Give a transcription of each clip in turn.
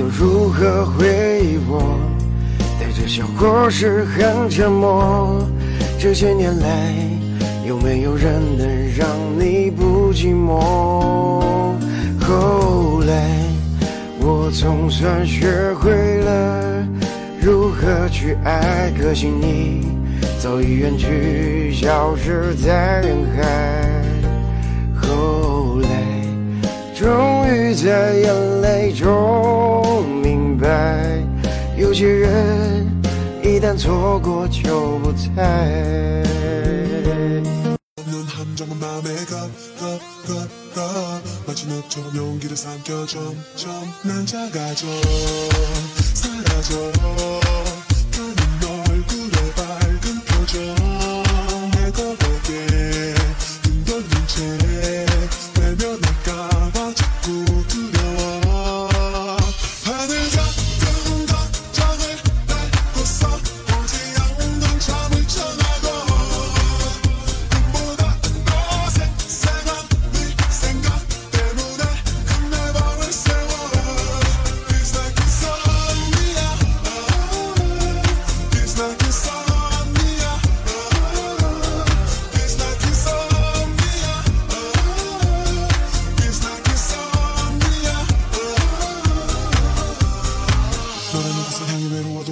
都如何回忆我？带着笑或是很沉默。这些年来，有没有人能让你不寂寞？后来，我总算学会了如何去爱，可惜你早已远去，消失在人海。后来，终于在眼泪有些人一旦错过就不再。 없는 함정은 마음에 가, 마치 너처럼 용기를 삼켜 점점 난 작아져 사라져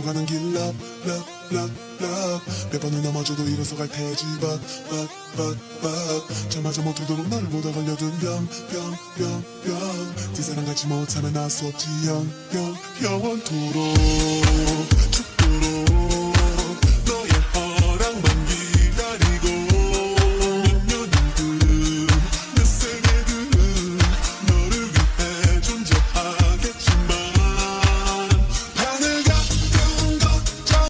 향해 외로워도 가는 길 love love love love 몇 번을 넘어져도 일어서 갈 테지. But but but but. 저마저 못하도록 너를 보다 걸려든 병병병병. 뒷사람 같지 못하면 나수 없지. 영 영 영원토록